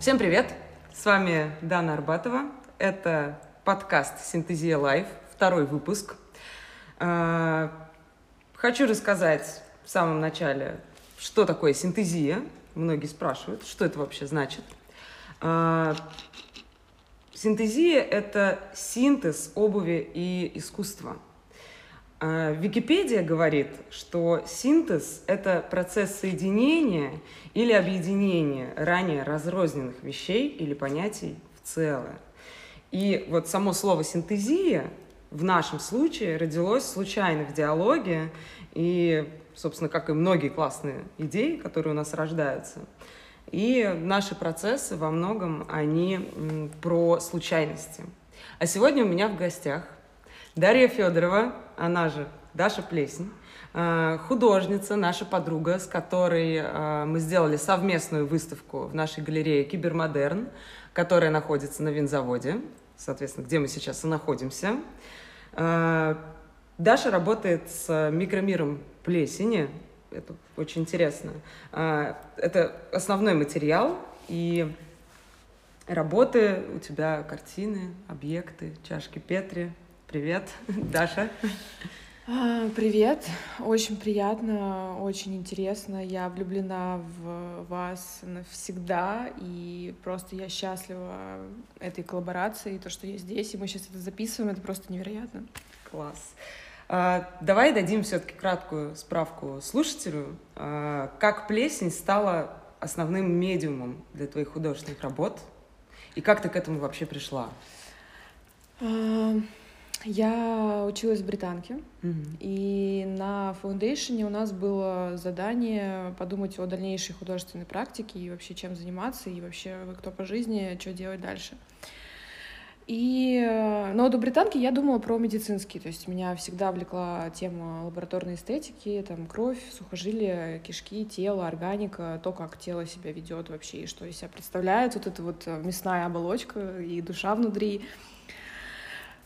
Всем привет! С вами Дана Арбатова. Это подкаст «Синтезия Life», второй выпуск. А, хочу рассказать в самом начале, что такое синтезия. Многие спрашивают, что это вообще значит. А, синтезия – это синтез обуви и искусства – Википедия говорит, что синтез – это процесс соединения или объединения ранее разрозненных вещей или понятий в целое. И вот само слово «синтезия» в нашем случае родилось случайно в диалоге, и, собственно, как и многие классные идеи, которые у нас рождаются. И наши процессы во многом, они про случайности. А сегодня у меня в гостях Дарья Федорова, она же Даша Плесень, э, художница, наша подруга, с которой э, мы сделали совместную выставку в нашей галерее «Кибермодерн», которая находится на винзаводе, соответственно, где мы сейчас и находимся. Э, Даша работает с микромиром плесени, это очень интересно. Это основной материал, и работы у тебя картины, объекты, чашки Петри, Привет, Даша. А, привет, очень приятно, очень интересно. Я влюблена в вас навсегда, и просто я счастлива этой коллаборации, и то, что я здесь, и мы сейчас это записываем, это просто невероятно. Класс. А, давай дадим все-таки краткую справку слушателю. А, как плесень стала основным медиумом для твоих художественных работ, и как ты к этому вообще пришла? Я училась в британке, mm-hmm. и на фаундейшене у нас было задание подумать о дальнейшей художественной практике и вообще чем заниматься, и вообще кто по жизни, что делать дальше. И, но до британки я думала про медицинский, то есть меня всегда влекла тема лабораторной эстетики, там кровь, сухожилия, кишки, тело, органика, то, как тело себя ведет вообще, и что из себя представляет, вот эта вот мясная оболочка и душа внутри.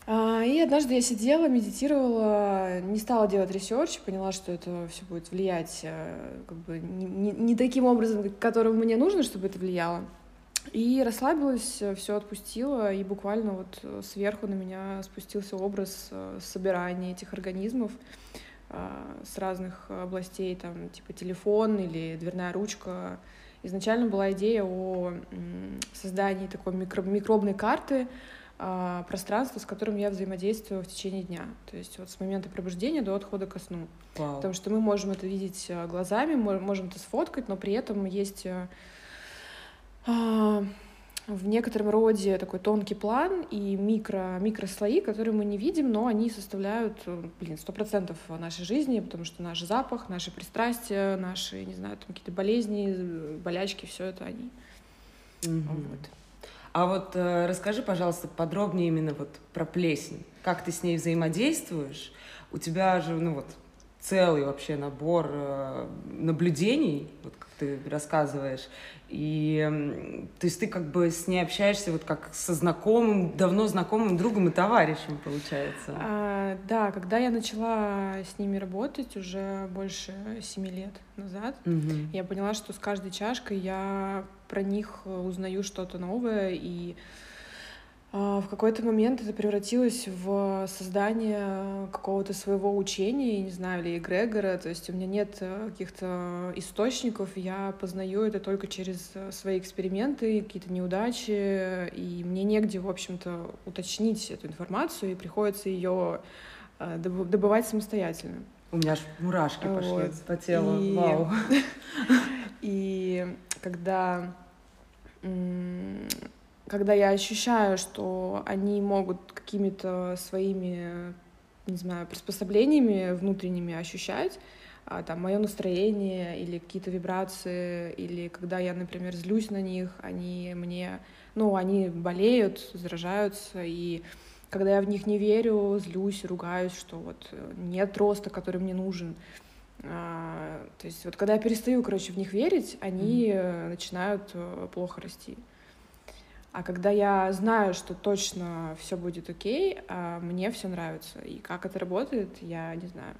А, и однажды я сидела, медитировала, не стала делать research, поняла, что это все будет влиять э, как бы не, не, таким образом, которым мне нужно, чтобы это влияло. И расслабилась, все отпустила, и буквально вот сверху на меня спустился образ э, собирания этих организмов а, с разных областей, там, типа телефон или дверная ручка. Изначально была идея о создании такой микро микробной карты, пространство, с которым я взаимодействую в течение дня. То есть вот с момента пробуждения до отхода ко сну. Вау. Потому что мы можем это видеть а, глазами, можем это сфоткать, но при этом есть а, а, в некотором роде такой тонкий план и микро, микрослои, которые мы не видим, но они составляют, блин, сто процентов нашей жизни, потому что наш запах, наши пристрастия, наши, не знаю, там какие-то болезни, болячки, все это они. Mm-hmm. Вот. А вот э, расскажи, пожалуйста, подробнее именно вот про плесень. Как ты с ней взаимодействуешь? У тебя же, ну вот, целый вообще набор э, наблюдений, вот как ты рассказываешь. И то есть ты как бы с ней общаешься вот как со знакомым, давно знакомым другом и товарищем, получается. А, да, когда я начала с ними работать уже больше семи лет назад, угу. я поняла, что с каждой чашкой я про них узнаю что-то новое и в какой-то момент это превратилось в создание какого-то своего учения, не знаю, или эгрегора, то есть у меня нет э, каких-то источников, я познаю это только через э, свои эксперименты, какие-то неудачи, и мне негде, в общем-то, уточнить эту информацию, и приходится ее э, добывать самостоятельно. У меня аж мурашки вот. пошли по телу, и... вау. И когда когда я ощущаю, что они могут какими-то своими, не знаю, приспособлениями внутренними ощущать, а, там, мое настроение или какие-то вибрации, или когда я, например, злюсь на них, они мне, ну, они болеют, заражаются, и когда я в них не верю, злюсь, ругаюсь, что вот нет роста, который мне нужен. А, то есть вот когда я перестаю, короче, в них верить, они mm-hmm. начинают э, плохо расти. А когда я знаю, что точно все будет окей, а мне все нравится. И как это работает, я не знаю.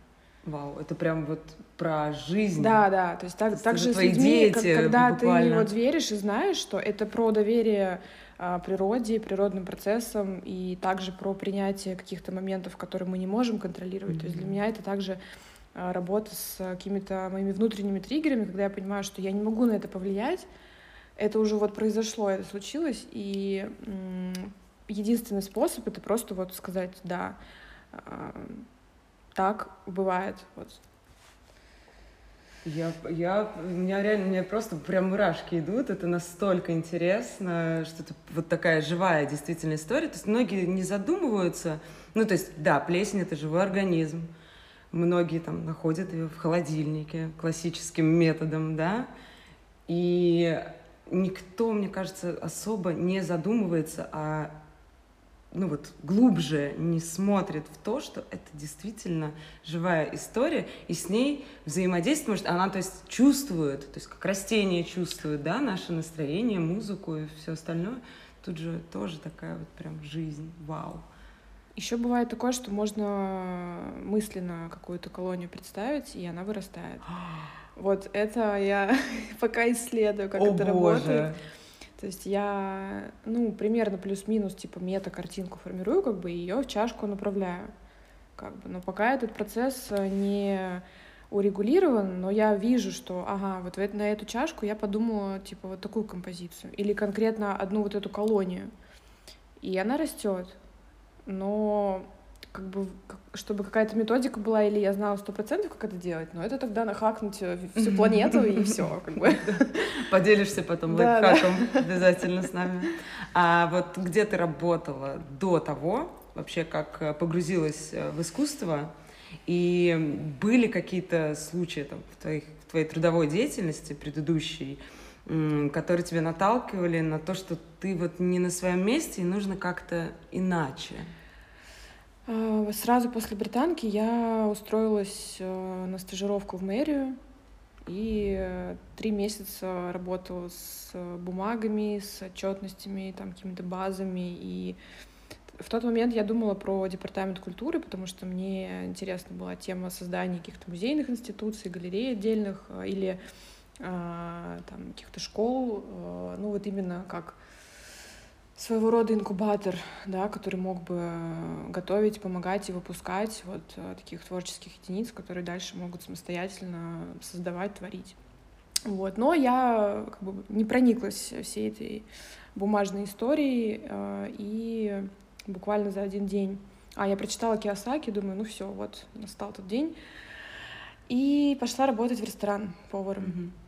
Вау, это прям вот про жизнь. Да, да, то есть так, так же с людьми, дети, когда буквально. ты вот веришь и знаешь, что это про доверие а, природе, природным процессам и также про принятие каких-то моментов, которые мы не можем контролировать. Mm-hmm. То есть для меня это также а, работа с какими-то моими внутренними триггерами, когда я понимаю, что я не могу на это повлиять, это уже вот произошло, это случилось, и единственный способ это просто вот сказать да, а, так бывает, вот. Я, я, у меня реально, мне просто прям мурашки идут, это настолько интересно, что это вот такая живая действительно история, то есть многие не задумываются, ну, то есть, да, плесень — это живой организм, многие там находят ее в холодильнике классическим методом, да, и никто, мне кажется, особо не задумывается о ну вот глубже не смотрит в то, что это действительно живая история, и с ней взаимодействует, она, то есть, чувствует, то есть, как растение чувствует, да, наше настроение, музыку и все остальное. Тут же тоже такая вот прям жизнь, вау. Еще бывает такое, что можно мысленно какую-то колонию представить, и она вырастает. вот это я пока исследую, как О, это боже. работает. То есть я, ну, примерно плюс-минус, типа, мета-картинку формирую, как бы, ее в чашку направляю. Как бы. Но пока этот процесс э, не урегулирован, но я вижу, что, ага, вот на эту чашку я подумала, типа, вот такую композицию. Или конкретно одну вот эту колонию. И она растет. Но как бы, чтобы какая-то методика была, или я знала сто процентов, как это делать, но это тогда нахакнуть э, всю планету и все, как бы. Поделишься потом лайфхаком обязательно с нами. А вот где ты работала до того, вообще как э, погрузилась э, в искусство, и были какие-то случаи там, в, твоих, в твоей трудовой деятельности предыдущей, которые тебя наталкивали на то, что ты вот не на своем месте и нужно как-то иначе? А, сразу после британки я устроилась э, на стажировку в мэрию и э, три месяца работала с бумагами, с отчетностями, там какими-то базами. И в тот момент я думала про департамент культуры, потому что мне интересна была тема создания каких-то музейных институций, галерей отдельных э, или там каких-то школ, ну вот именно как своего рода инкубатор, да, который мог бы готовить, помогать и выпускать вот э, таких творческих единиц, которые дальше могут самостоятельно создавать, творить. Вот. Но я как бы не прониклась всей этой бумажной историей, э, и буквально за один день... А, я прочитала Киосаки, думаю, ну все, вот настал тот день. И пошла работать в ресторан поваром. Mm-hmm.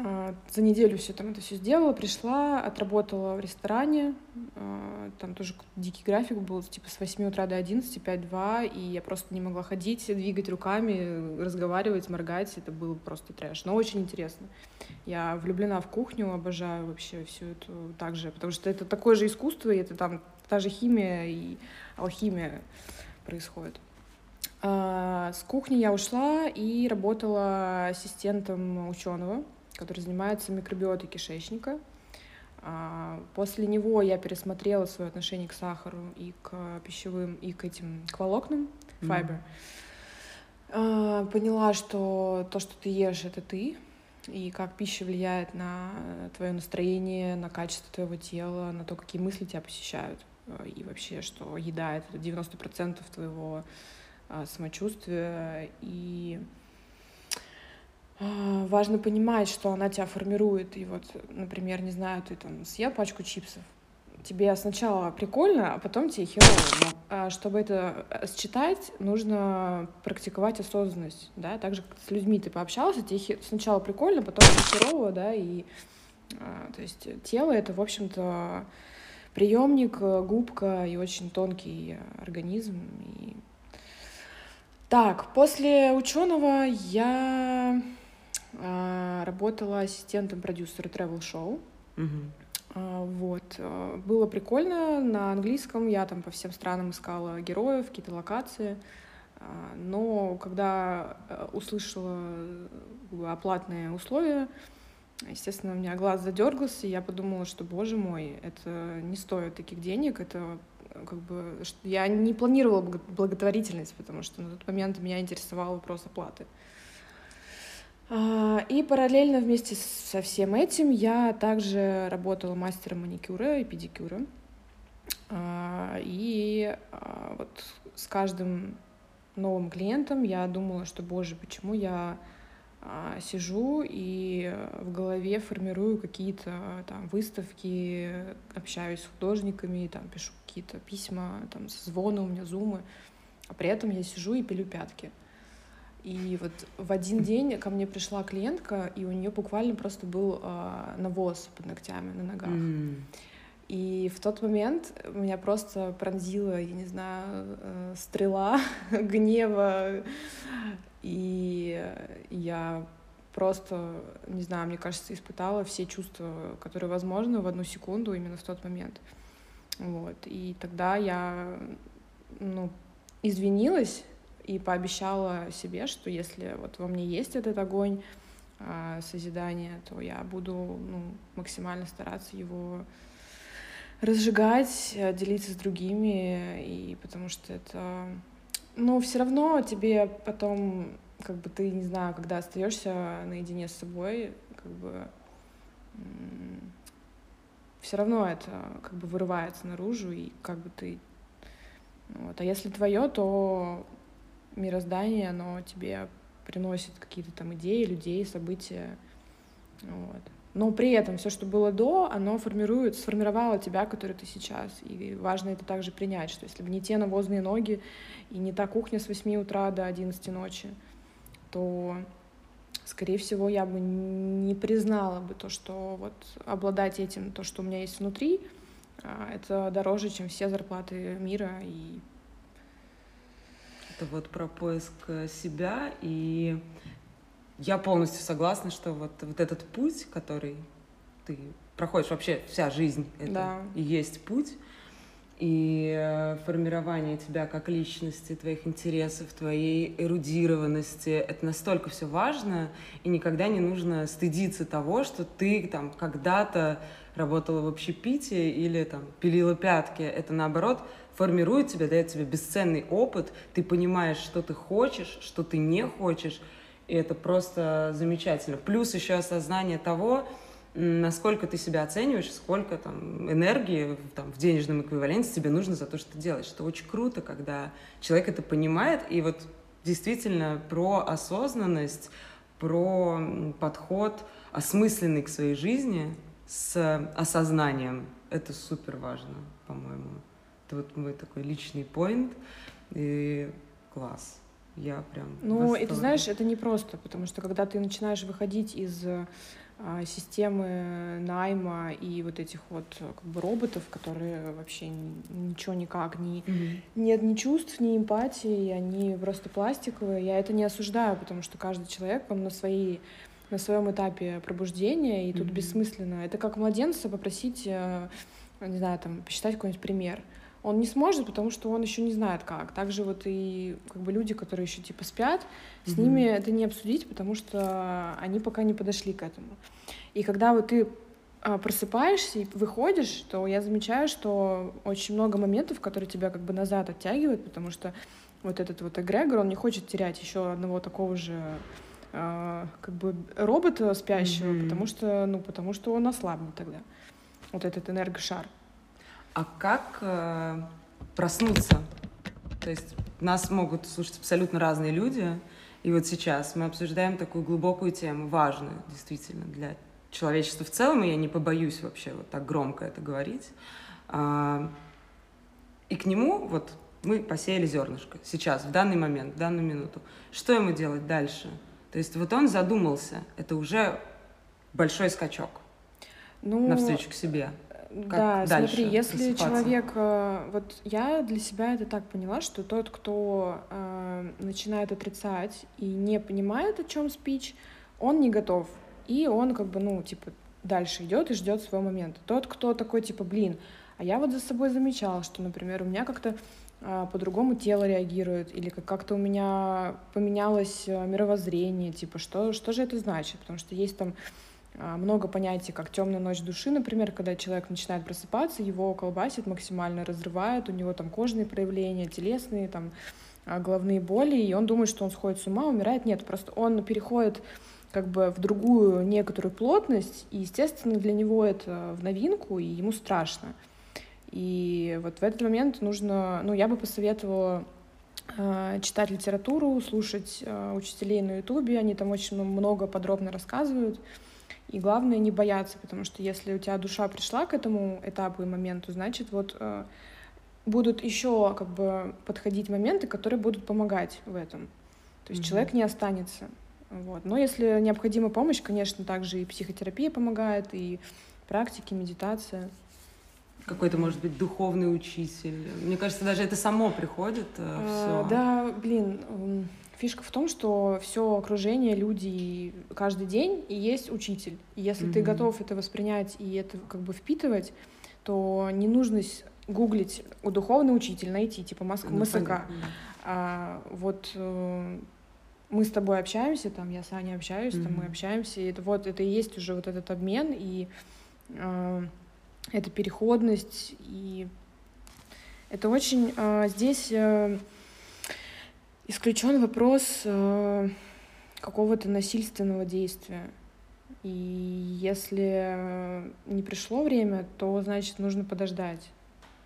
А, за неделю все там это все сделала, пришла, отработала в ресторане. А, там тоже дикий график был, типа с 8 утра до 11, 5-2, и я просто не могла ходить, двигать руками, разговаривать, моргать. Это было просто трэш. Но очень интересно. Я влюблена в кухню, обожаю вообще всю эту также, потому что это такое же искусство, и это там та же химия и алхимия происходит. А, с кухни я ушла и работала ассистентом ученого который занимается микробиотой кишечника. А, после него я пересмотрела свое отношение к сахару и к пищевым, и к этим к волокнам, файбер. Mm. Поняла, что то, что ты ешь, это ты, и как пища влияет на твое настроение, на качество твоего тела, на то, какие мысли тебя посещают. И вообще, что еда — это 90% твоего а, самочувствия. И а, важно понимать, что она тебя формирует. И вот, например, не знаю, ты там съел пачку чипсов, тебе сначала прикольно, а потом тебе херово. А чтобы это э, считать, нужно практиковать осознанность, да, так же, как с людьми ты пообщался, тебе сначала прикольно, потом херово, да, и а, то есть тело — это, в общем-то, приемник, губка и очень тонкий организм. И... Так, после ученого я а, работала ассистентом продюсера travel шоу. А, вот. А, было прикольно на английском. Я там по всем странам искала героев, какие-то локации. Но когда услышала оплатные условия, естественно, у меня глаз задергался, и я подумала, что, боже мой, это не стоит таких денег, это как бы я не планировала благотворительность, потому что на тот момент меня интересовал вопрос оплаты. А, и параллельно вместе со всем этим я также работала мастером маникюра и педикюра. А, и а, вот с каждым новым клиентом я думала, что, боже, почему я сижу и в голове формирую какие-то там выставки, общаюсь с художниками, там пишу какие-то письма, там созвоны у меня зумы, а при этом я сижу и пилю пятки. И вот в один день ко мне пришла клиентка, и у нее буквально просто был э, навоз под ногтями на ногах. Mm. И в тот момент меня просто пронзила, я не знаю, э, стрела гнева, и я просто, не знаю, мне кажется, испытала все чувства, которые возможны в одну секунду именно в тот момент. Вот. И тогда я, ну, извинилась и пообещала себе, что если вот во мне есть этот огонь э, созидания, то я буду ну, максимально стараться его разжигать, делиться с другими, и потому что это, ну, все равно тебе потом, как бы ты, не знаю, когда остаешься наедине с собой, как бы все равно это как бы вырывается наружу, и как бы ты вот. А если твое, то мироздание, оно тебе приносит какие-то там идеи, людей, события. Вот. Но при этом все, что было до, оно формирует, сформировало тебя, который ты сейчас. И важно это также принять, что если бы не те навозные ноги и не та кухня с 8 утра до 11 ночи, то, скорее всего, я бы не признала бы то, что вот обладать этим, то, что у меня есть внутри, а, это дороже, чем все зарплаты мира и это вот про поиск э, себя, и я полностью согласна, что вот, вот этот путь, который ты проходишь, вообще вся жизнь, это да. и есть путь, и э, формирование тебя как личности, твоих интересов, твоей эрудированности, это настолько все важно, и никогда не нужно стыдиться того, что ты там когда-то работала в общепите или там пилила пятки. Это наоборот формирует тебя, дает тебе бесценный опыт, ты понимаешь, что ты хочешь, что ты не хочешь, и это просто замечательно. Плюс еще осознание того, насколько ты себя оцениваешь, сколько там энергии там, в денежном эквиваленте тебе нужно за то, что ты делаешь. Это очень круто, когда человек это понимает, и вот действительно про осознанность, про подход осмысленный к своей жизни с осознанием. Это супер важно, по-моему. Это вот мой такой личный поинт. И класс. Я прям Ну, это, знаешь, это не просто, потому что когда ты начинаешь выходить из а, системы найма и вот этих вот как бы роботов, которые вообще ничего никак не mm-hmm. нет ни чувств, ни эмпатии, они просто пластиковые. Я это не осуждаю, потому что каждый человек он на своей на своем этапе пробуждения, и тут mm-hmm. бессмысленно. Это как младенца попросить, э, не знаю, там, посчитать какой-нибудь пример он не сможет, потому что он еще не знает как. Также вот и как бы люди, которые еще типа спят, с mm-hmm. ними это не обсудить, потому что они пока не подошли к этому. И когда вот ты а, просыпаешься и выходишь, то я замечаю, что очень много моментов, которые тебя как бы назад оттягивают, потому что вот этот вот эгрегор, он не хочет терять еще одного такого же э, как бы робота спящего, mm-hmm. потому что, ну, потому что он ослабнет тогда. Вот этот энергошар. А как э, проснуться? То есть нас могут слушать абсолютно разные люди, и вот сейчас мы обсуждаем такую глубокую тему, важную действительно для человечества в целом, и я не побоюсь вообще вот так громко это говорить. А, и к нему вот мы посеяли зернышко сейчас, в данный момент, в данную минуту. Что ему делать дальше? То есть вот он задумался, это уже большой скачок ну, навстречу к себе. Как да, дальше смотри, если человек, э, вот я для себя это так поняла, что тот, кто э, начинает отрицать и не понимает, о чем спич, он не готов, и он как бы, ну, типа, дальше идет и ждет своего момента. Тот, кто такой, типа, блин, а я вот за собой замечала, что, например, у меня как-то э, по-другому тело реагирует, или как-то у меня поменялось э, мировоззрение, типа, что, что же это значит? Потому что есть там много понятий, как темная ночь души, например, когда человек начинает просыпаться, его колбасит максимально, разрывает, у него там кожные проявления, телесные, там а, головные боли, и он думает, что он сходит с ума, умирает. Нет, просто он переходит как бы в другую некоторую плотность, и, естественно, для него это в новинку, и ему страшно. И вот в этот момент нужно, ну, я бы посоветовала э, читать литературу, слушать учителей на Ютубе, они там очень много подробно рассказывают. И главное не бояться, потому что если у тебя душа пришла к этому этапу и моменту, значит вот э, будут еще как бы подходить моменты, которые будут помогать в этом. То есть mm-hmm. человек не останется. Вот. Но если необходима помощь, конечно, также и психотерапия помогает, и практики, медитация. Какой-то, может быть, духовный учитель. Мне кажется, даже это само приходит. Э, а, да, блин, фишка в том, что все окружение, люди каждый день и есть учитель. И если mm-hmm. ты готов это воспринять и это как бы впитывать, то не нужно гуглить у духовный учитель, найти типа Моск... ну, МСК. А, вот э, мы с тобой общаемся, там я с Аней общаюсь, mm-hmm. там мы общаемся, и это вот это и есть уже вот этот обмен и э, эта переходность и это очень э, здесь э, исключен вопрос э, какого-то насильственного действия. И если не пришло время, то значит нужно подождать.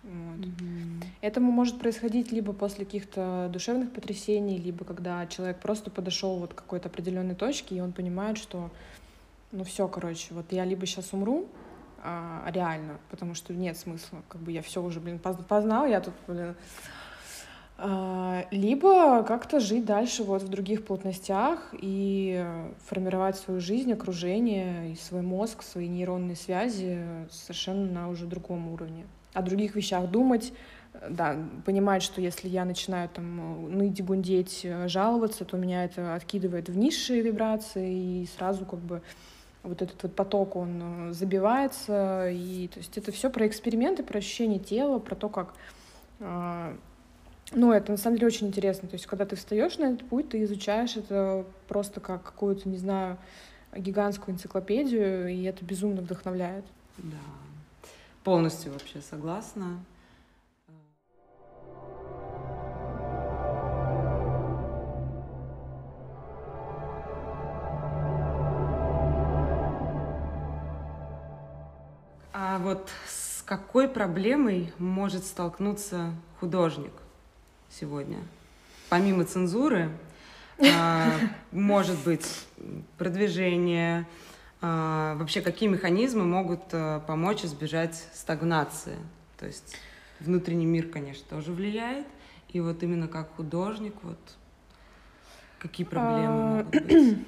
Вот. Mm-hmm. Этому может происходить либо после каких-то душевных потрясений, либо когда человек просто подошел вот к какой-то определенной точке, и он понимает, что ну все, короче, вот я либо сейчас умру, а, реально, потому что нет смысла, как бы я все уже, блин, познал, я тут, блин, либо как-то жить дальше вот в других плотностях и формировать свою жизнь, окружение и свой мозг, свои нейронные связи совершенно на уже другом уровне. О других вещах думать, да, понимать, что если я начинаю там ныть, гундеть, жаловаться, то меня это откидывает в низшие вибрации, и сразу как бы вот этот вот поток, он забивается, и то есть это все про эксперименты, про ощущение тела, про то, как э, ну, это на самом деле очень интересно. То есть, когда ты встаешь на этот путь, ты изучаешь это просто как какую-то, не знаю, гигантскую энциклопедию, и это безумно вдохновляет. Да. Полностью вообще согласна. А вот с какой проблемой может столкнуться художник сегодня? Помимо цензуры, а, может быть продвижение, а, вообще какие механизмы могут а, помочь избежать стагнации. То есть внутренний мир, конечно, тоже влияет. И вот именно как художник, вот какие проблемы а, могут быть?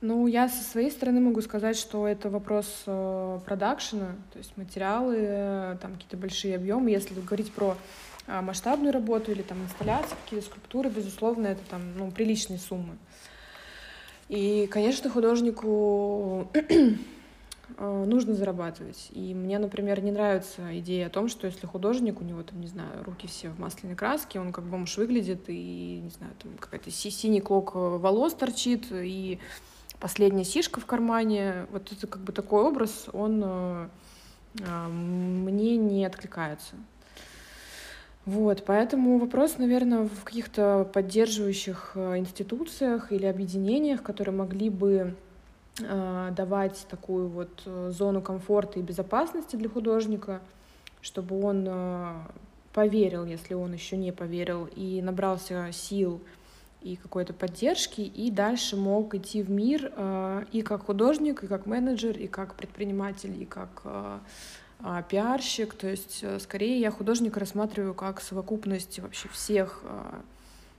Ну, я со своей стороны могу сказать, что это вопрос э, продакшена, то есть материалы, э, там какие-то большие объемы. Если говорить про э, масштабную работу или там инсталляции, какие-то скульптуры, безусловно, это там ну, приличные суммы. И, конечно, художнику э, нужно зарабатывать. И мне, например, не нравится идея о том, что если художник, у него там, не знаю, руки все в масляной краске, он как бомж выглядит, и, не знаю, там какая-то синий клок э, волос торчит, и последняя сишка в кармане. Вот это как бы такой образ, он э, мне не откликается. Вот, поэтому вопрос, наверное, в каких-то поддерживающих э, институциях или объединениях, которые могли бы э, давать такую вот э, зону комфорта и безопасности для художника, чтобы он поверил, если он еще не поверил, и набрался сил и какой-то поддержки, и дальше мог идти в мир и как художник, и как менеджер, и как предприниматель, и как пиарщик, то есть э, скорее я художника рассматриваю как совокупность вообще всех а,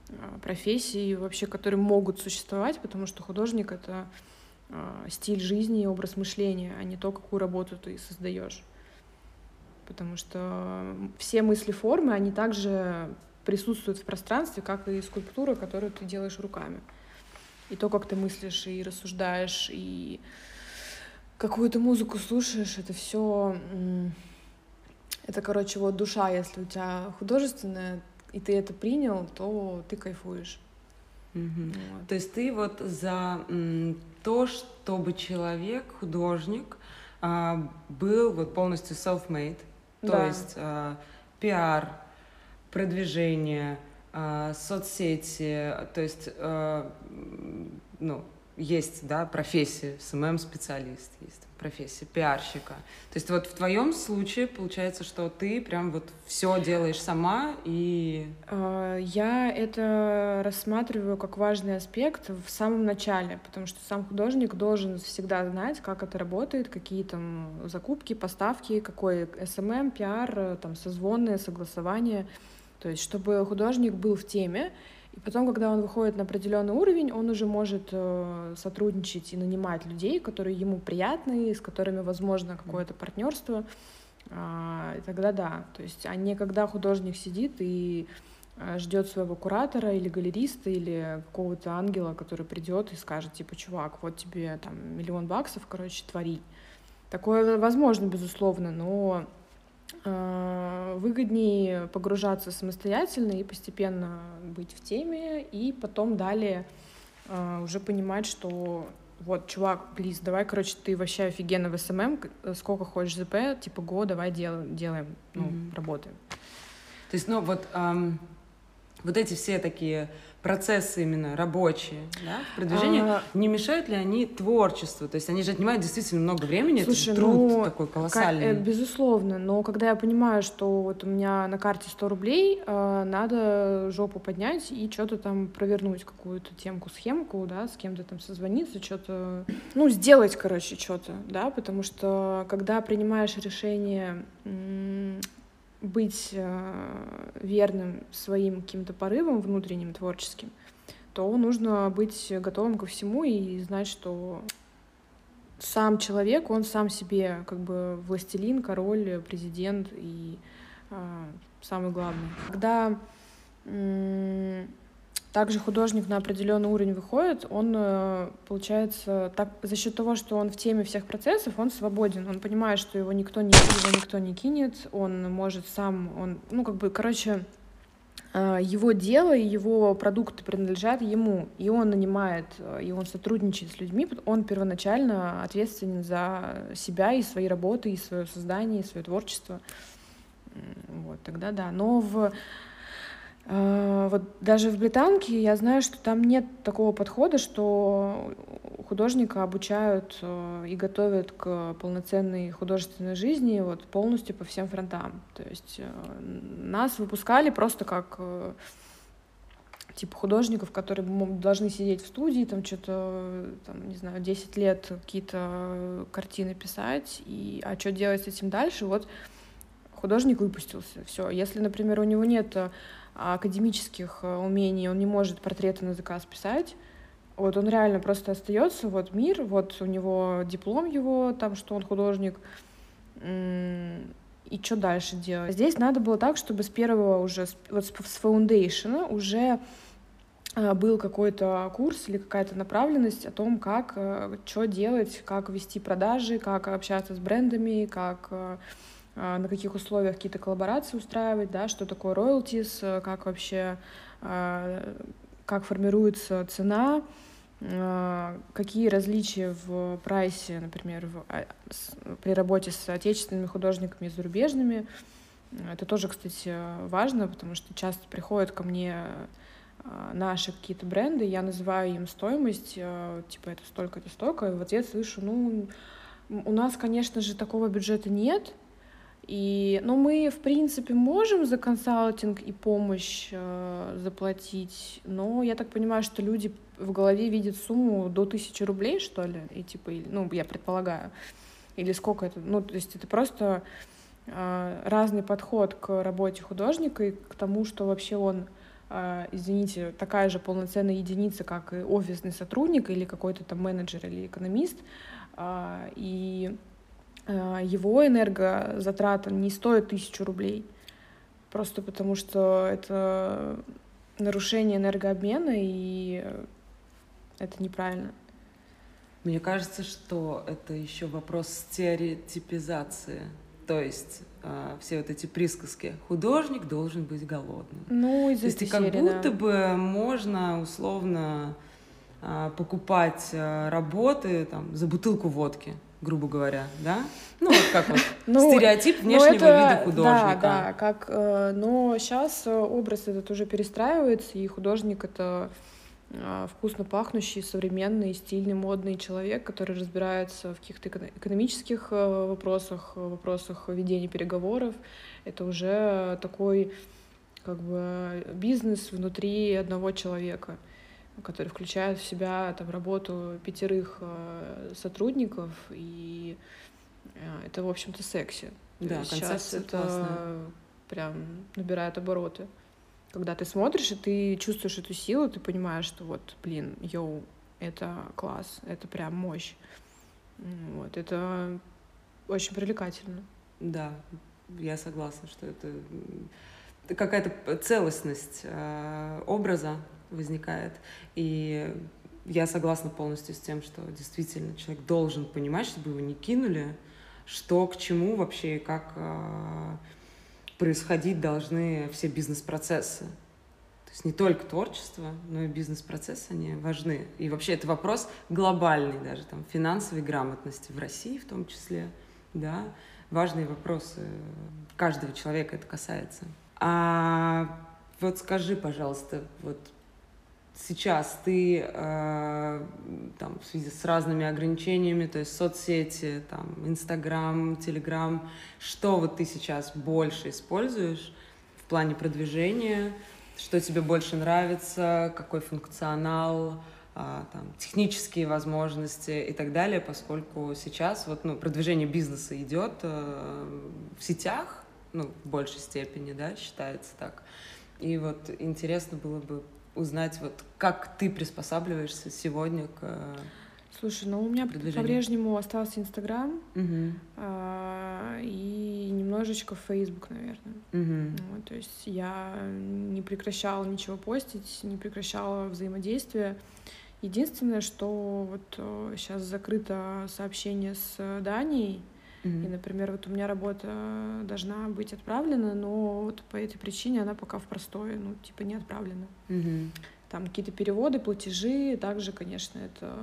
а, профессий, вообще, которые могут существовать, потому что художник — это стиль жизни и образ мышления, а не то, какую работу ты создаешь. Потому что все мысли формы, они также присутствуют в пространстве, как и скульптура, которую ты делаешь руками. И то, как ты мыслишь и рассуждаешь, и какую-то музыку слушаешь, это все, это, короче, вот душа, если у тебя художественная, и ты это принял, то ты кайфуешь. Угу. Вот. То есть ты вот за то, чтобы человек, художник, а, был вот полностью self-made, то Да. есть а, пиар, продвижение, а, соцсети, то есть, ну, есть, да, профессия, SMM-специалист, есть профессия пиарщика. То есть вот в твоем случае получается, что ты прям вот все делаешь сама и... А, Я это рассматриваю как важный аспект в самом начале, потому что сам художник должен всегда знать, как это работает, какие там закупки, поставки, какой SMM, пиар, там созвоны, согласования. То есть, чтобы художник был в теме, и потом, когда он выходит на определенный уровень, он уже может э, сотрудничать и нанимать людей, которые ему приятны, с которыми возможно какое-то партнерство. А, и тогда да. То есть, а не когда художник сидит и э, ждет своего куратора или галериста или какого-то ангела, который придет и скажет, типа, чувак, вот тебе там миллион баксов, короче, твори. Такое возможно, безусловно, но выгоднее погружаться самостоятельно и постепенно быть в теме, и потом далее э, уже понимать, что вот, чувак, please, давай, короче, ты вообще офигенно в SMM, к- сколько хочешь ЗП, типа, go, давай дел- делаем, ну, Мгм. работаем. То есть, ну, вот, ам, вот эти все такие процессы именно рабочие, да, в продвижении, А, не мешают ли они творчеству? То есть они же отнимают действительно много времени, Слушай, это труд ну, такой колоссальный. э, Безусловно, но когда я понимаю, что вот у меня на карте 100 рублей, э, надо жопу поднять и что-то там провернуть, какую-то темку, схемку, да, с кем-то там созвониться, что-то, ну, сделать, короче, что-то, да, потому что когда принимаешь решение быть э, верным своим каким-то порывам внутренним, творческим, то нужно быть готовым ко всему и знать, что сам человек, он сам себе как бы властелин, король, президент и а, самый главный. Когда также художник на определенный уровень выходит, он, э, получается, так, за счет того, что он в теме всех процессов, он свободен, он понимает, что его никто не, его никто не кинет, он может сам, он, ну, как бы, короче, э, его дело и его продукты принадлежат ему, и он нанимает, э, и он сотрудничает с людьми, он первоначально ответственен за себя и свои работы, и свое создание, и свое творчество. Вот, тогда да. Но в вот даже в британке я знаю, что там нет такого подхода, что художника обучают э, и готовят к полноценной художественной жизни вот полностью по всем фронтам. То есть э, нас выпускали просто как э, типа художников, которые должны сидеть в студии, там что-то, там, не знаю, 10 лет какие-то картины писать, и а что делать с этим дальше? Вот художник выпустился, все. Если, например, у него нет э, академических э, умений, он не может портреты на заказ писать, вот он реально просто остается, вот мир, вот у него диплом его, там, что он художник, и что дальше делать? Здесь надо было так, чтобы с первого уже, вот с фаундейшена уже а, был какой-то курс или какая-то направленность о том, как, что делать, как вести продажи, как общаться с брендами, как э, на каких условиях какие-то коллаборации устраивать, да, что такое royalties, э, как вообще, а, как формируется цена, а, какие различия в прайсе, например, в, а, при работе с отечественными художниками и зарубежными. Это тоже, кстати, важно, потому что часто приходят ко мне а, наши какие-то бренды, я называю им стоимость, а, типа это столько, это столько, и в ответ слышу, ну, у нас, конечно же, такого бюджета нет, и, ну, мы, в принципе, можем за консалтинг и помощь э, заплатить, но я так понимаю, что люди в голове видят сумму до тысячи рублей, что ли, и типа, ну, я предполагаю, или сколько это, ну, то есть это просто э, разный подход к работе художника и к тому, что вообще он, э, извините, такая же полноценная единица, как и офисный сотрудник или какой-то там менеджер или экономист, А, и э, его энергозатрата не стоит тысячу рублей. Просто потому что это нарушение энергообмена, и э, это неправильно. Мне кажется, что это еще вопрос стереотипизации. То есть а, все вот эти присказки «художник должен быть голодным». Ну, из То есть как серии, будто да. бы можно условно а, покупать а, работы там, за бутылку водки, грубо говоря, да? Ну, вот как вот ну, стереотип ну, внешнего вида художника. Да, да, как, э, но сейчас э, образ этот уже перестраивается, и художник — это а, вкусно пахнущий, современный, стильный, модный человек, который разбирается в каких-то экономических э, вопросах, вопросах ведения переговоров. Это уже такой как бы бизнес внутри одного человека, который включает в себя там работу пятерых э, сотрудников, и э, это, в общем-то, секси. Да, сейчас это классная. прям набирает обороты когда ты смотришь, и ты чувствуешь эту силу, ты понимаешь, что вот, блин, йоу, это класс, это прям мощь. Вот, это очень привлекательно. Да, я согласна, что это какая-то целостность э, образа возникает. И я согласна полностью с тем, что действительно человек должен понимать, чтобы его не кинули, что к чему вообще и как э, происходить должны все бизнес-процессы. То есть не только творчество, но и бизнес-процессы, они важны. И вообще это вопрос глобальный даже, там, финансовой грамотности в России в том числе, да, важные вопросы. Каждого человека это касается. А вот скажи, пожалуйста, вот сейчас ты э, там, в связи с разными ограничениями, то есть соцсети, там, Инстаграм, Телеграм, что вот ты сейчас больше используешь в плане продвижения, что тебе больше нравится, какой функционал, э, там, технические возможности и так далее, поскольку сейчас вот, ну, продвижение бизнеса идет э, в сетях, ну, в большей степени, да, считается так. И вот интересно было бы узнать, вот как ты приспосабливаешься сегодня к Слушай, ну у меня по-прежнему остался Инстаграм угу. а, и немножечко Фейсбук, наверное. Угу. Вот, то есть я не прекращала ничего постить, не прекращала взаимодействия. Единственное, что вот сейчас э, закрыто сообщение с Данией, Mm-hmm. И, например, вот у меня работа должна быть отправлена, но вот по этой причине она пока в простое, ну, типа, не отправлена. Mm-hmm. Там какие-то переводы, платежи, также, конечно, это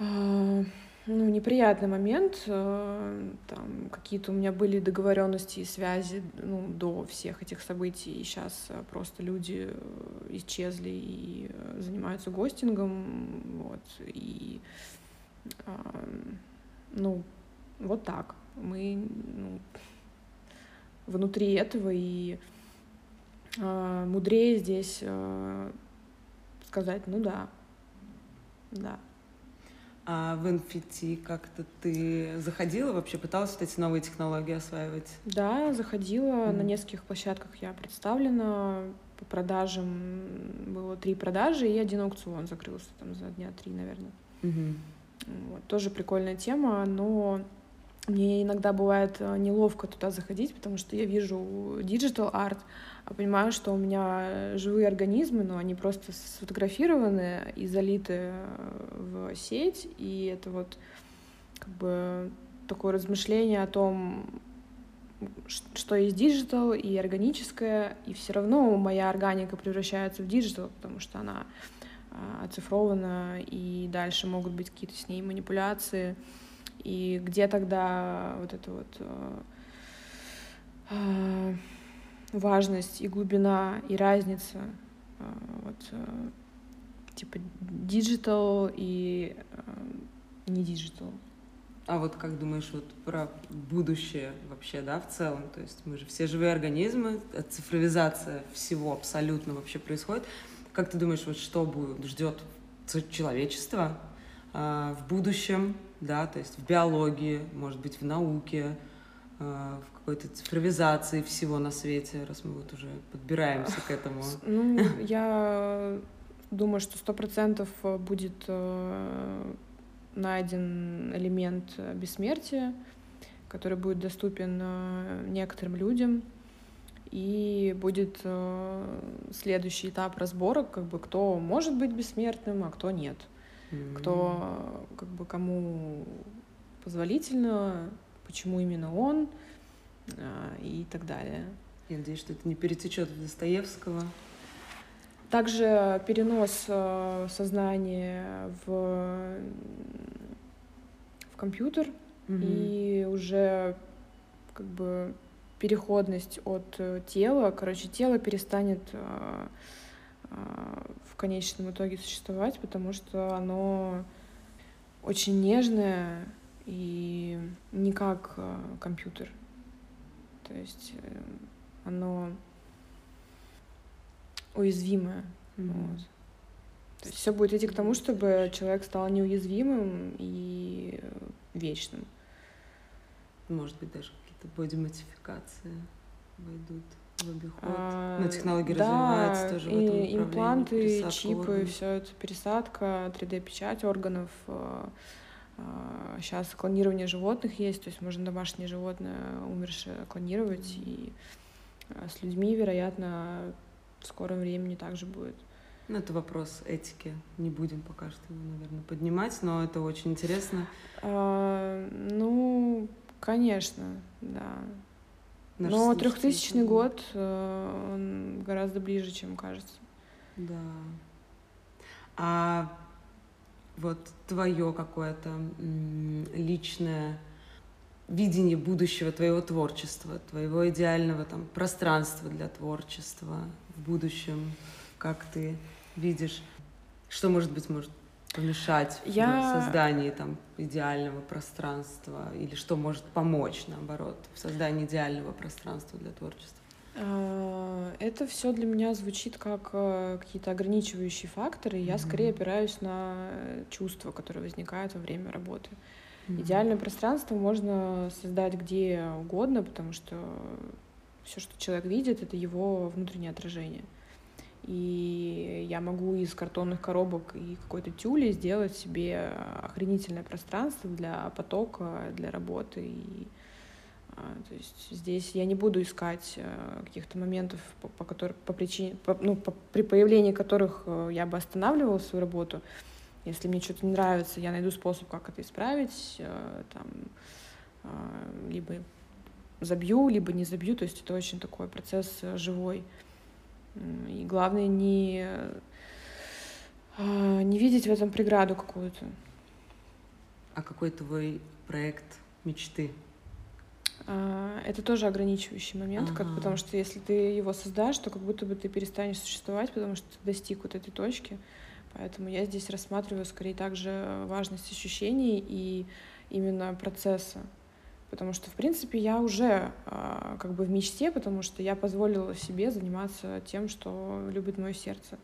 э, ну, неприятный момент. Э, там какие-то у меня были договоренности и связи ну, до всех этих событий, и сейчас просто люди исчезли и занимаются гостингом, вот, и э, ну, вот так. Мы ну, внутри этого и э, мудрее здесь э, сказать, ну да, да. А в NFT как-то ты заходила вообще, пыталась вот эти новые технологии осваивать? Да, заходила. Mm-hmm. На нескольких площадках я представлена. По продажам было три продажи и один аукцион закрылся там за дня три, наверное. Mm-hmm. Вот, тоже прикольная тема, но мне иногда бывает э, неловко туда заходить, потому что я вижу digital art, а понимаю, что у меня живые организмы, но они просто сфотографированы и залиты э, в сеть, и это вот как бы такое размышление о том, что есть digital и органическое, и все равно моя органика превращается в digital, потому что она а, оцифрована, и дальше могут быть какие-то с ней манипуляции. И где тогда вот эта вот а, а, важность и глубина и разница вот типа digital и не digital. А вот как думаешь вот про будущее вообще, да, в целом? То есть мы же все живые организмы, цифровизация всего абсолютно вообще происходит. Как ты думаешь, вот что будет, ждет человечество э, в будущем, да, то есть в биологии, может быть, в науке, э, в какой-то цифровизации всего на свете, раз мы вот уже подбираемся к этому? Ну, я думаю, что сто процентов будет э, найден элемент бессмертия, который будет доступен э, некоторым людям, и будет э, следующий этап разборок, как бы кто может быть бессмертным, а кто нет. Mm-hmm. Кто как бы кому позволительно, почему именно он э, и так далее. Я надеюсь, что это не перетечет в Достоевского. Также перенос э, сознания в, в компьютер mm-hmm. и уже как бы переходность от э, тела. Короче, тело перестанет э, в конечном итоге существовать, потому что оно очень нежное и не как компьютер. То есть оно уязвимое. Mm-hmm. Вот. То есть все будет идти к тому, чтобы человек стал неуязвимым и вечным. Может быть, даже бодимодификации войдут в обиход. А, Но технологии да, развиваются тоже в этом и импланты, чипы, органов. все это пересадка, 3D-печать органов. Сейчас а, клонирование животных есть, то есть можно домашнее животное умершее клонировать, mm-hmm. и а, с людьми, вероятно, в скором времени также будет. Ну, это вопрос этики. Не будем пока что его, наверное, поднимать, но это очень интересно. А, ну, конечно, да. Наш но трехтысячный год э, он гораздо ближе, чем кажется. Да. А вот твое какое-то личное видение будущего твоего творчества, твоего идеального там пространства для творчества, в будущем, как ты видишь, что может быть может помешать Я... в создании там идеального пространства или что может помочь наоборот в создании идеального пространства для творчества? А, это все для меня звучит как э, какие-то ограничивающие факторы. Я mm-hmm. скорее опираюсь на чувства, которые возникают во время работы. Mm-hmm. Идеальное пространство можно создать где угодно, потому что все, что человек видит, это его внутреннее отражение. И я могу из картонных коробок и какой-то тюли сделать себе охренительное пространство для потока, для работы. И, а, то есть здесь я не буду искать а, каких-то моментов, по, по, которым, по причине, по, ну, по, при появлении которых а, я бы останавливала свою работу. Если мне что-то не нравится, я найду способ, как это исправить, там, либо забью, либо не забью. То есть это очень такой процесс э, живой. И главное не, а, не видеть в этом преграду какую-то. А какой твой проект мечты? А, это тоже ограничивающий момент, ага. как, потому что если ты его создашь, то как будто бы ты перестанешь существовать, потому что ты достиг вот этой точки. Поэтому я здесь рассматриваю скорее также важность ощущений и именно процесса потому что, в принципе, я уже э, как бы в мечте, потому что я позволила себе заниматься тем, что любит мое сердце.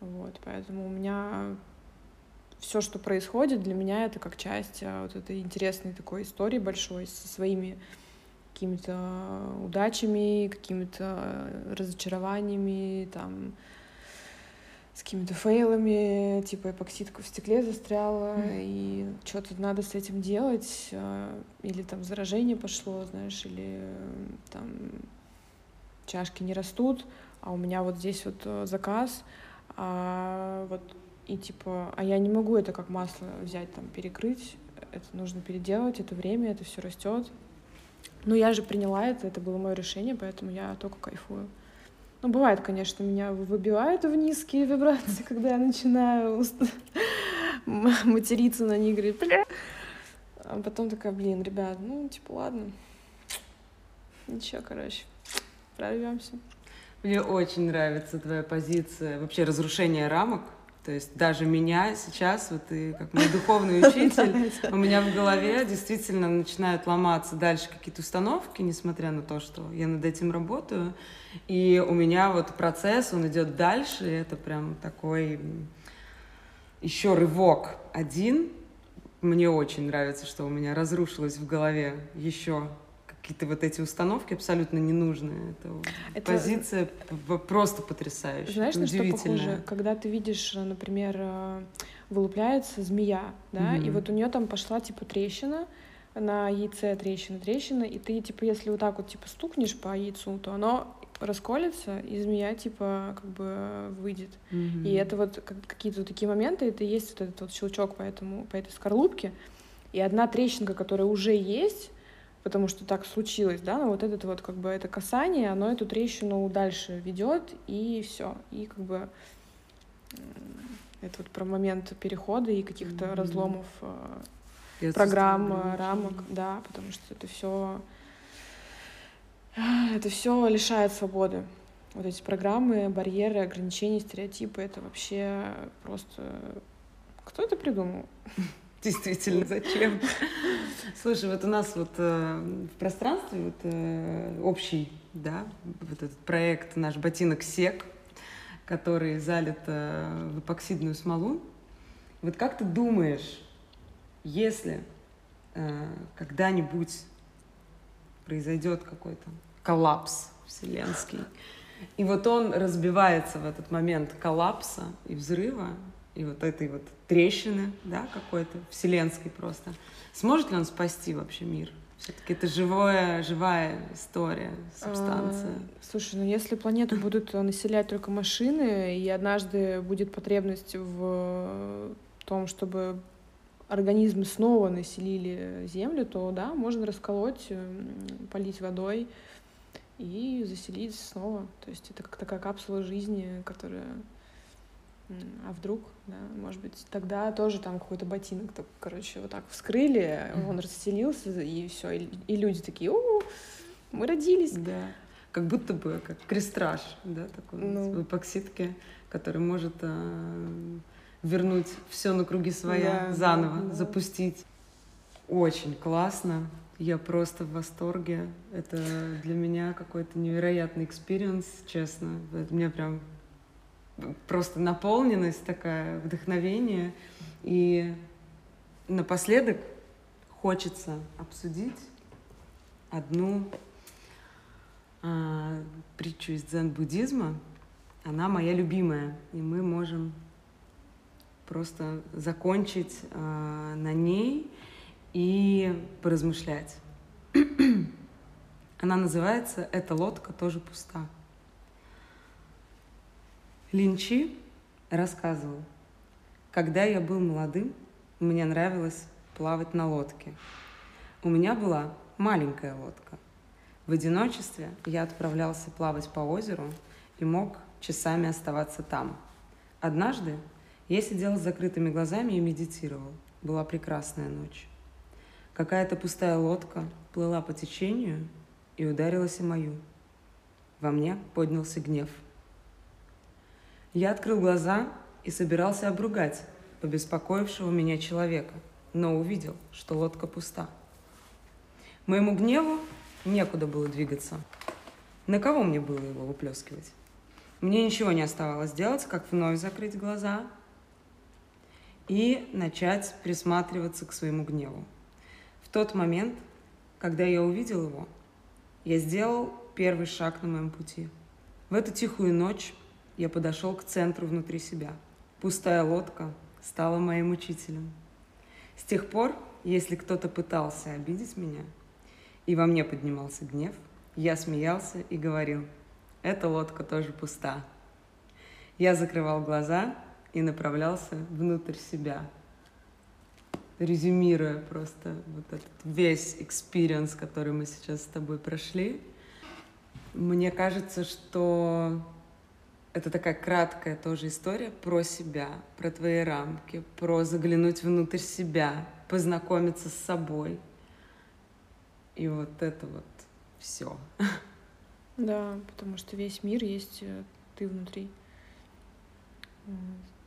Вот, поэтому у меня все, что происходит, для меня это как часть а, вот этой интересной такой истории большой со своими какими-то удачами, какими-то разочарованиями, там, с какими-то фейлами, типа эпоксидка в стекле застряла, mm. и что-то надо с этим делать, а, или там заражение пошло, знаешь, или там чашки не растут, а у меня вот здесь вот э, заказ, а вот и типа, а я не могу это как масло взять там перекрыть, это нужно переделать, это время, это все растет. Но я же приняла это, это было мое решение, поэтому я только кайфую. Ну, бывает, конечно, меня выбивают в низкие вибрации, когда я начинаю материться на них, говорить, бля. А потом такая, блин, ребят, ну, типа, ладно. Ничего, короче, прорвемся. Мне очень нравится твоя позиция вообще разрушения рамок. То есть даже меня сейчас, вот и как мой духовный учитель, у меня в голове действительно начинают ломаться дальше какие-то установки, несмотря на то, что я над этим работаю. И у меня вот процесс, он идет дальше, и это прям такой еще рывок один. Мне очень нравится, что у меня разрушилось в голове еще какие-то вот эти установки абсолютно ненужные. Это, это... позиция просто потрясающая. Знаешь, на что похоже? Когда ты видишь, например, э, вылупляется змея, да, угу. и вот у нее там пошла типа трещина, на яйце трещина, трещина, и ты, типа, если вот так вот, типа, стукнешь по яйцу, то оно расколется, и змея, типа, как бы выйдет. Mm-hmm. И это вот какие-то вот такие моменты, это и есть вот этот вот щелчок по, этому, по этой скорлупке. И одна трещинка, которая уже есть, потому что так случилось, да, но вот этот вот как бы это касание, оно эту трещину дальше ведет, и все. И как бы это вот про момент перехода и каких-то mm-hmm. разломов э, программ, э, рамок, да, потому что это все это все лишает свободы. Вот эти программы, барьеры, ограничения, стереотипы, это вообще просто... Кто это придумал? Действительно, зачем? Слушай, вот у нас вот э, в пространстве вот, э, общий, да, вот этот проект наш ботинок СЕК, который залит э, в эпоксидную смолу. Вот как ты думаешь, если э, когда-нибудь произойдет какой-то коллапс вселенский, и вот он разбивается в этот момент коллапса и взрыва, и вот этой вот трещины, да, какой-то, вселенской просто. Сможет ли он спасти вообще мир? Все-таки это живое, живая история, субстанция. А, слушай, ну если планету будут населять только машины, и однажды будет потребность в том, чтобы организмы снова населили Землю, то да, можно расколоть, полить водой и заселить снова. То есть это как такая капсула жизни, которая а вдруг, да, может быть, тогда тоже там какой-то ботинок, так, короче, вот так вскрыли, он расстелился, и все, и, и люди такие, у, мы родились. Да, как будто бы как крестраж, да, такой ну. в эпоксидке, который может а, вернуть все на круги своя, да, заново да, да. запустить. Очень классно. Я просто в восторге. Это для меня какой-то невероятный experience, честно. Это мне прям просто наполненность такая, вдохновение. И напоследок хочется обсудить одну а, притчу из дзен-буддизма. Она моя любимая, и мы можем просто закончить а, на ней и поразмышлять. Она называется «Эта лодка тоже пуста». Линчи рассказывал, когда я был молодым, мне нравилось плавать на лодке. У меня была маленькая лодка. В одиночестве я отправлялся плавать по озеру и мог часами оставаться там. Однажды я сидел с закрытыми глазами и медитировал. Была прекрасная ночь. Какая-то пустая лодка плыла по течению и ударилась о мою. Во мне поднялся гнев – я открыл глаза и собирался обругать побеспокоившего меня человека, но увидел, что лодка пуста. Моему гневу некуда было двигаться. На кого мне было его выплескивать? Мне ничего не оставалось делать, как вновь закрыть глаза и начать присматриваться к своему гневу. В тот момент, когда я увидел его, я сделал первый шаг на моем пути. В эту тихую ночь я подошел к центру внутри себя. Пустая лодка стала моим учителем. С тех пор, если кто-то пытался обидеть меня, и во мне поднимался гнев, я смеялся и говорил, эта лодка тоже пуста. Я закрывал глаза и направлялся внутрь себя, резюмируя просто вот этот весь experience, который мы сейчас с тобой прошли, мне кажется, что это такая краткая тоже история про себя, про твои рамки, про заглянуть внутрь себя, познакомиться с собой. И вот это вот все. Да, потому что весь мир есть э, ты внутри.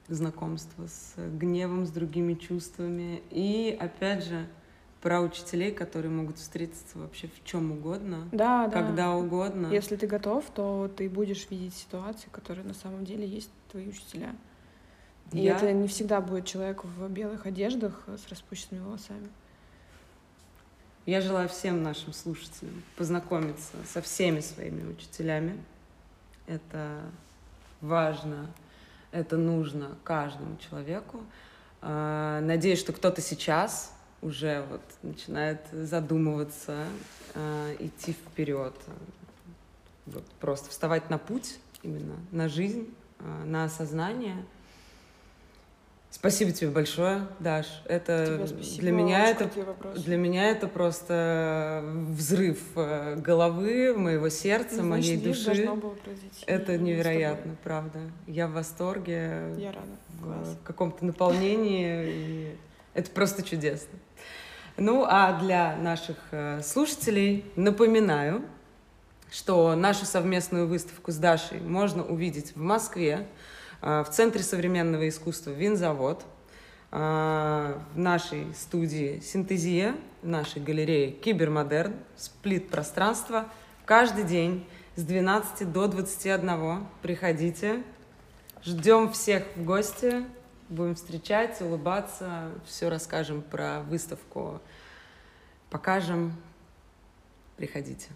Знакомство с гневом, с другими чувствами. И опять же, про учителей, которые могут встретиться вообще в чем угодно, да, когда да. угодно. Если ты готов, то ты будешь видеть ситуации, которые на самом деле есть твои учителя. И Я... это не всегда будет человек в белых одеждах с распущенными волосами. Я желаю всем нашим слушателям познакомиться со всеми своими учителями. Это важно, это нужно каждому человеку. А, надеюсь, что кто-то сейчас уже вот начинает задумываться, э, идти вперед, вот просто вставать на путь именно, на жизнь, э, на осознание. Спасибо тебе большое, Даш. Это для меня это для меня это просто взрыв э, головы, моего сердца, ну, моей души. Это невероятно, правда. Я в восторге. Я рада. В каком-то наполнении. И это просто чудесно. Ну, а для наших э, слушателей напоминаю, что нашу совместную выставку с Дашей можно увидеть в Москве а, в Центре современного искусства «Винзавод», а, в нашей студии «Синтезия», в нашей галерее «Кибермодерн», «Split-пространство». Каждый день с 12 до 21. Приходите. Ждем всех в гости. Будем встречать, улыбаться, все расскажем про выставку, покажем. Приходите.